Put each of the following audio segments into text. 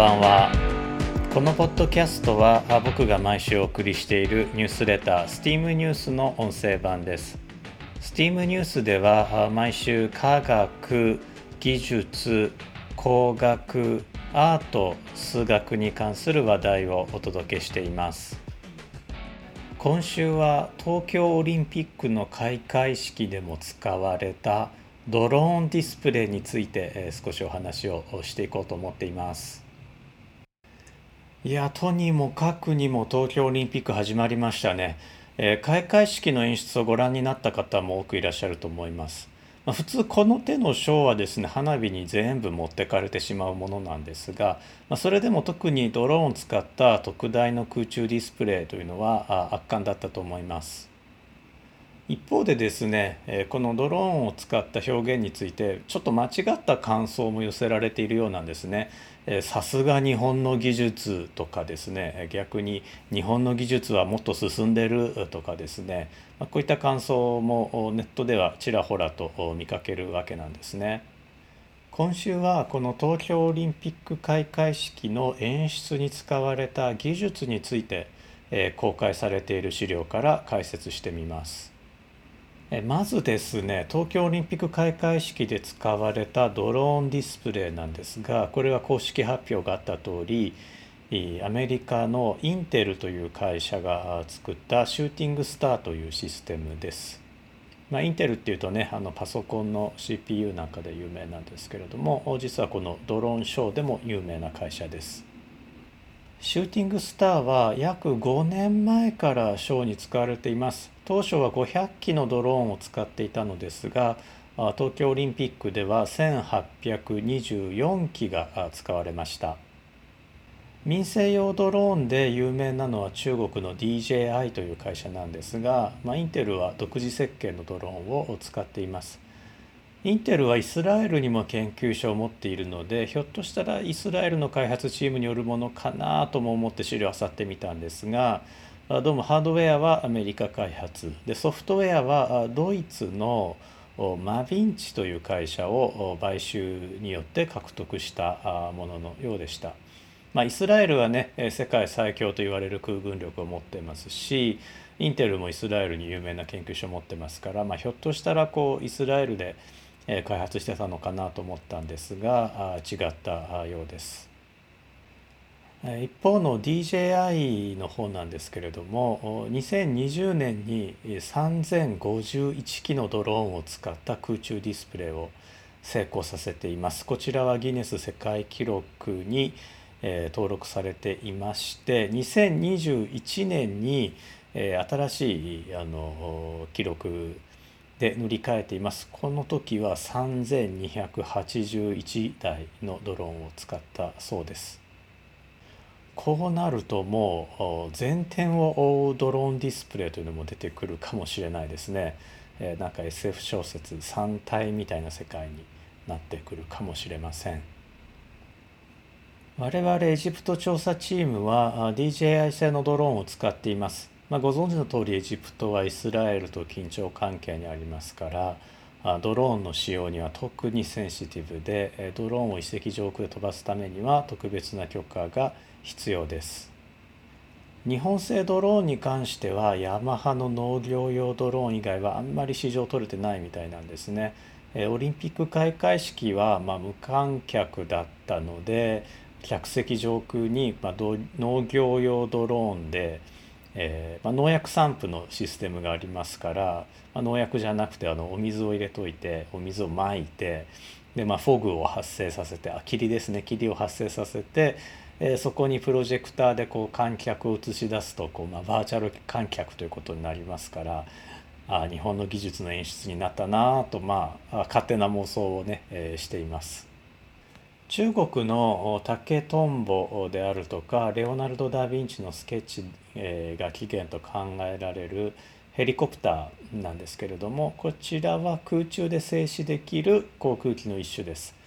ばんは。このポッドキャストは僕が毎週お送りしているニュースレター STEAM ニュースの音声版です。STEAM ニュースでは毎週科学技術工学アート数学に関する話題をお届けしています。今週は東京オリンピックの開会式でも使われたドローンディスプレイについて少しお話をしていこうと思っています。いやとにもかくにも東京オリンピック始まりましたね、えー、開会式の演出をご覧になった方も多くいらっしゃると思います、まあ、普通この手のショーはですね花火に全部持ってかれてしまうものなんですが、まあ、それでも特にドローンを使った特大の空中ディスプレイというのはあ圧巻だったと思います。一方でですねこのドローンを使った表現についてちょっと間違った感想も寄せられているようなんですね。さすが日本の技術とかですね逆に日本の技術はもっと進んでるとかですねこういった感想もネットではちらほらと見かけるわけなんですね。今週はこの東京オリンピック開会式の演出に使われた技術について公開されている資料から解説してみます。まずですね東京オリンピック開会式で使われたドローンディスプレイなんですがこれは公式発表があった通りアメリカのインテルという会社が作ったシューティングスターというシステムです。まあ、インテルっていうとねあのパソコンの CPU なんかで有名なんですけれども実はこのドローンショーでも有名な会社です。シューティングスターは約5年前からショーに使われています。当初は500機のドローンを使っていたのですが東京オリンピックでは1824機が使われました。民生用ドローンで有名なのは中国の DJI という会社なんですが、まあ、インテルは独自設計のドローンを使っています。インテルはイスラエルにも研究所を持っているのでひょっとしたらイスラエルの開発チームによるものかなとも思って資料を漁ってみたんですがどうもハードウェアはアメリカ開発でソフトウェアはドイツのマヴィンチという会社を買収によって獲得したもののようでした。まあ、イスラエルはね世界最強と言われる空軍力を持ってますしインテルもイスラエルに有名な研究所を持ってますから、まあ、ひょっとしたらこうイスラエルで開発してたのかなと思ったんですが違ったようです。一方の DJI の方なんですけれども2020年に3051機のドローンを使った空中ディスプレイを成功させています。こちらはギネス世界記録に、登録されていまして2021年に、新しいあの記録で塗り替えています。この時は3281台のドローンを使ったそうです。こうなるともう全天を覆うドローンディスプレイというのも出てくるかもしれないですね。えなんか SF 小説3体みたいな世界になってくるかもしれません。我々エジプト調査チームは DJI 製のドローンを使っています。まあ、ご存知の通りエジプトはイスラエルと緊張関係にありますからドローンの使用には特にセンシティブでドローンを遺跡上空で飛ばすためには特別な許可が必要です。日本製ドローンに関してはヤマハの農業用ドローン以外はあんまり市場取れてないみたいなんですね。オリンピック開会式はま無観客だったので客席上空にま農業用ドローンで、えー、ま農薬散布のシステムがありますから、ま農薬じゃなくてあのお水を入れといてお水をまいてで、まあ、フォグを発生させてあ霧ですね霧を発生させてえー、そこにプロジェクターでこう観客を映し出すとこう、まあ、バーチャル観客ということになりますからあ日本の技術の演出になったなとまあ勝手な妄想をね、えー、しています。中国の竹とんぼであるとかレオナルド・ダ・ヴィンチのスケッチが起源と考えられるヘリコプターなんですけれどもこちらは空中で静止できる航空機の一種です。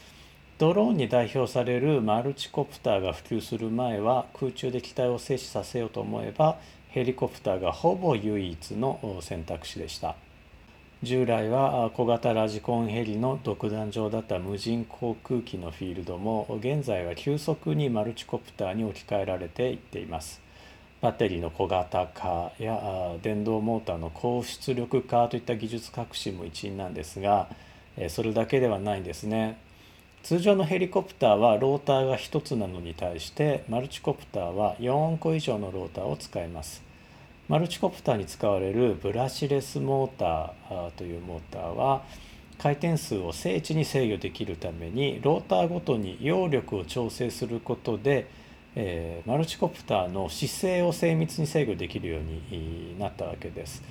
ドローンに代表されるマルチコプターが普及する前は空中で機体を静止させようと思えばヘリコプターがほぼ唯一の選択肢でした。従来は小型ラジコンヘリの独壇場だった無人航空機のフィールドも現在は急速にマルチコプターに置き換えられていっています。バッテリーの小型化や電動モーターの高出力化といった技術革新も一因なんですがそれだけではないんですね。通常のヘリコプターはローターが1つなのに対してマルチコプターは4個以上のローターを使いますマルチコプターに使われるブラシレスモーターというモーターは回転数を精緻に制御できるためにローターごとに揚力を調整することで、えー、マルチコプターの姿勢を精密に制御できるようになったわけです。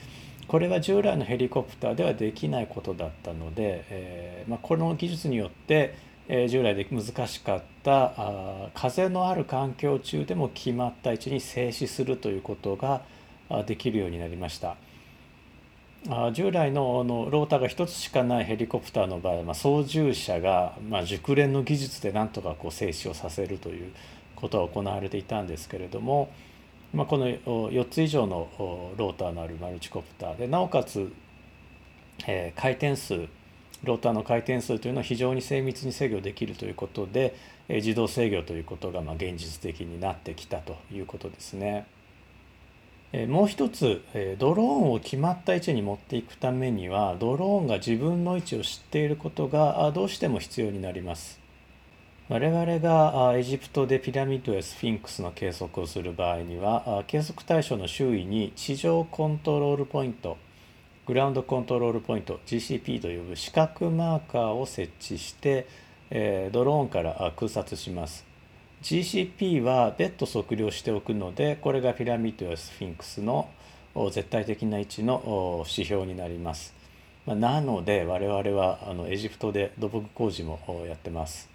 これは従来のヘリコプターではできないことだったので、えーまあ、この技術によってえ従来で難しかったあ風のある環境中でも決まった位置に静止するということができるようになりました。あ従来ののローターが1つしかないヘリコプターの場合は、まあ、操縦者が、まあ、熟練の技術でなんとかこう静止をさせるということが行われていたんですけれども、まあ、この4つ以上のローターのあるマルチコプターでなおかつ、えー、回転数ローターの回転数というのは非常に精密に制御できるということで自動制御ということがま現実的になってきたということですね。もう一つドローンを決まった位置に持っていくためにはドローンが自分の位置を知っていることがどうしても必要になります。我々がエジプトでピラミッドやスフィンクスの計測をする場合には計測対象の周囲に地上コントロールポイントグラウンドコントロールポイント GCP という四角マーカーを設置して、えドローンから空撮します。GCP は別途測量しておくのでこれがピラミッドやスフィンクスの絶対的な位置の指標になります。まなので我々はあのエジプトで土木工事もやってます。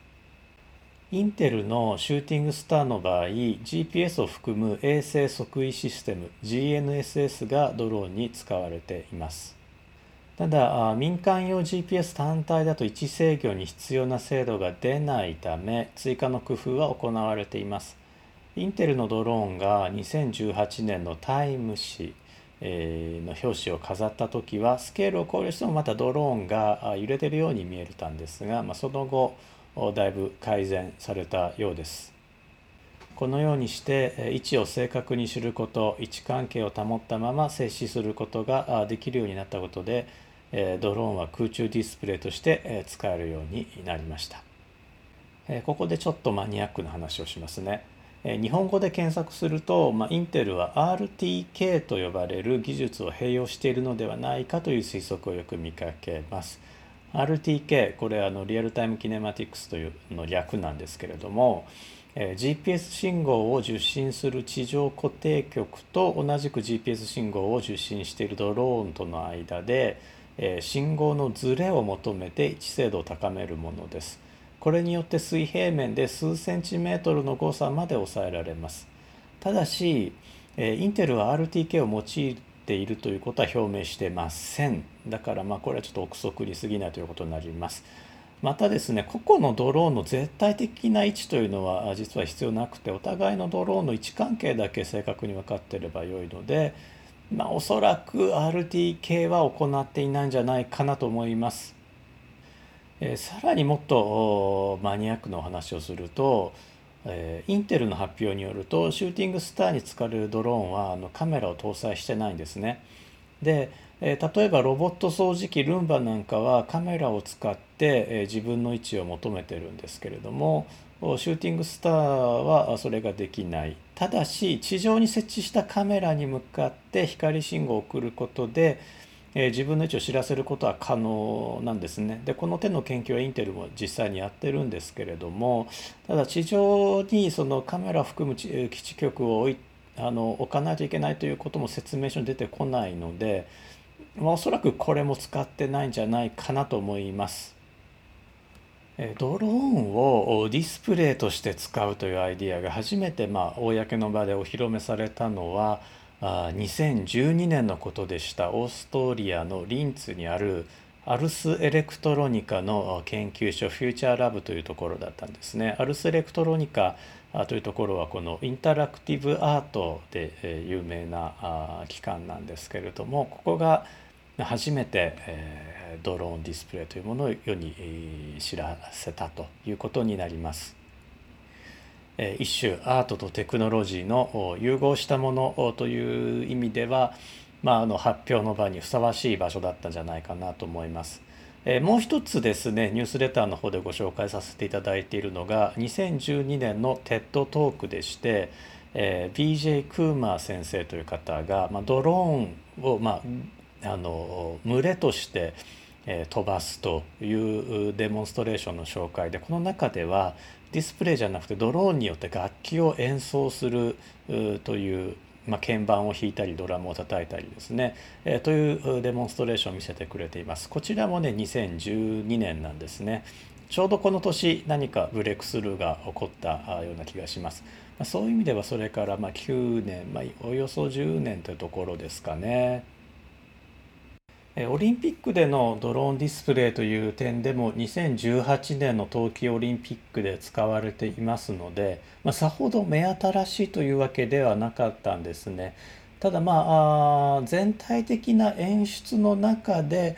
インテルのシューティングスターの場合 GPS を含む衛星測位システム GNSS がドローンに使われています。ただ民間用 GPS 単体だと位置制御に必要な精度が出ないため追加の工夫は行われています。インテルのドローンが2018年のタイム誌の表紙を飾った時はスケールを考慮してもまたドローンが揺れてるように見えたんですが、まあ、その後だいぶ改善されたようです。このようにして位置を正確に知ること位置関係を保ったまま静止することができるようになったことでドローンは空中ディスプレイとして使えるようになりました。ここでちょっとマニアックな話をしますね。日本語で検索すると、ま、インテルは RTK と呼ばれる技術を併用しているのではないかという推測をよく見かけます。RTK これあのリアルタイムキネマティクスというの略なんですけれども、えー、GPS 信号を受信する地上固定局と同じく GPS 信号を受信しているドローンとの間で、えー、信号のズレを求めて位置精度を高めるものです。これによって水平面で数センチメートルの誤差まで抑えられます。ただし、えー、インテルは RTK を用いているということは表明してません。だからまあこれはちょっと憶測に過ぎないということになります。またですね個々のドローンの絶対的な位置というのは実は必要なくてお互いのドローンの位置関係だけ正確に分かっていればよいのでまあおそらく RTK は行っていないんじゃないかなと思います、えー、さらにもっとマニアックなお話をするとえー、インテルの発表によるとシューティングスターに使われるドローンはあのカメラを搭載してないんですね。で、えー、例えばロボット掃除機ルンバなんかはカメラを使って、えー、自分の位置を求めてるんですけれどもシューティングスターはそれができないただし地上に設置したカメラに向かって光信号を送ることでえ自分の位置を知らせることは可能なんですね。でこの手の研究はインテルも実際にやってるんですけれどもただ地上にそのカメラを含む基地局を置いあの置かないといけないということも説明書に出てこないので、まあ、おそらくこれも使ってないんじゃないかなと思います。ドローンをディスプレイとして使うというアイデアが初めてまあ公の場でお披露目されたのはあ2012年のことでしたオーストリアのリンツにあるアルス・エレクトロニカの研究所フューチャーラブというところだったんですね。アルス・エレクトロニカというところはこのインタラクティブアートで有名な機関なんですけれどもここが初めて、ドローンディスプレイというものを世に、知らせたということになります。一種アートとテクノロジーの融合したものという意味では、まあ、あの発表の場にふさわしい場所だったんじゃないかなと思います。もう一つですねニュースレターの方でご紹介させていただいているのが2012年の TED トークでして、えー、BJ クーマー先生という方が、ドローンを、まあ、あの群れとして、飛ばすというデモンストレーションの紹介でこの中ではディスプレイじゃなくてドローンによって楽器を演奏するというまあ、鍵盤を弾いたりドラムを叩いたりですね、えー、というデモンストレーションを見せてくれています。こちらもね2012年なんですね。ちょうどこの年何かブレイクスルーが起こったような気がします、そういう意味ではそれからま9年、まあ、およそ10年というところですかね。オリンピックでのドローンディスプレイという点でも2018年の冬季オリンピックで使われていますので、まあ、さほど目新しいというわけではなかったんですね。ただまあ全体的な演出の中で、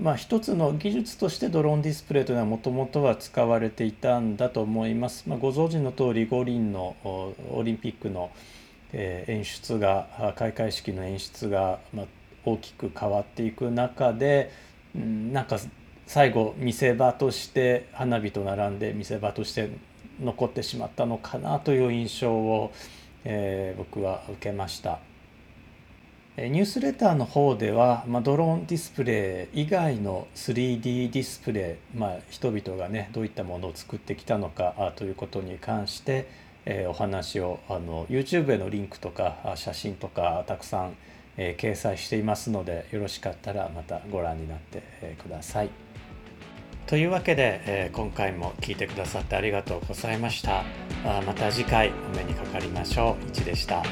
まあ、一つの技術としてドローンディスプレイというのはもともとは使われていたんだと思います。まあ、ご存知の通り五輪のオリンピックの演出が開会式の演出が、まあ大きく変わっていく中で、うん、なんか最後見せ場として花火と並んで見せ場として残ってしまったのかなという印象を、えー、僕は受けました。ニュースレターの方では、まあ、ドローンディスプレイ以外の 3D ディスプレイ、まあ、人々がねどういったものを作ってきたのかということに関して、えー、お話をあの YouTube へのリンクとか写真とかたくさんえー、掲載していますのでよろしかったらまたご覧になって、ください。というわけで、えー、今回も聞いてくださってありがとうございました。あまた次回お目にかかりましょう。いちでした。